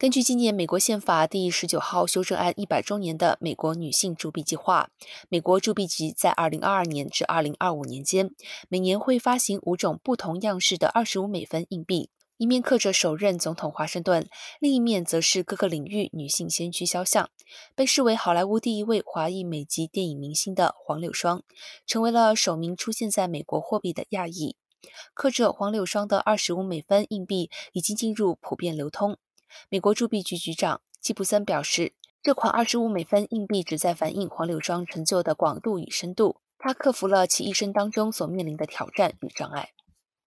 根据今年美国宪法第十九号修正案一百周年的美国女性铸币计划，美国铸币局在二零二二年至二零二五年间，每年会发行五种不同样式的二十五美分硬币，一面刻着首任总统华盛顿，另一面则是各个领域女性先驱肖像。被视为好莱坞第一位华裔美籍电影明星的黄柳霜，成为了首名出现在美国货币的亚裔。刻着黄柳霜的二十五美分硬币已经进入普遍流通。美国铸币局局长吉普森表示，这款二十五美分硬币旨在反映黄柳庄成就的广度与深度。他克服了其一生当中所面临的挑战与障碍。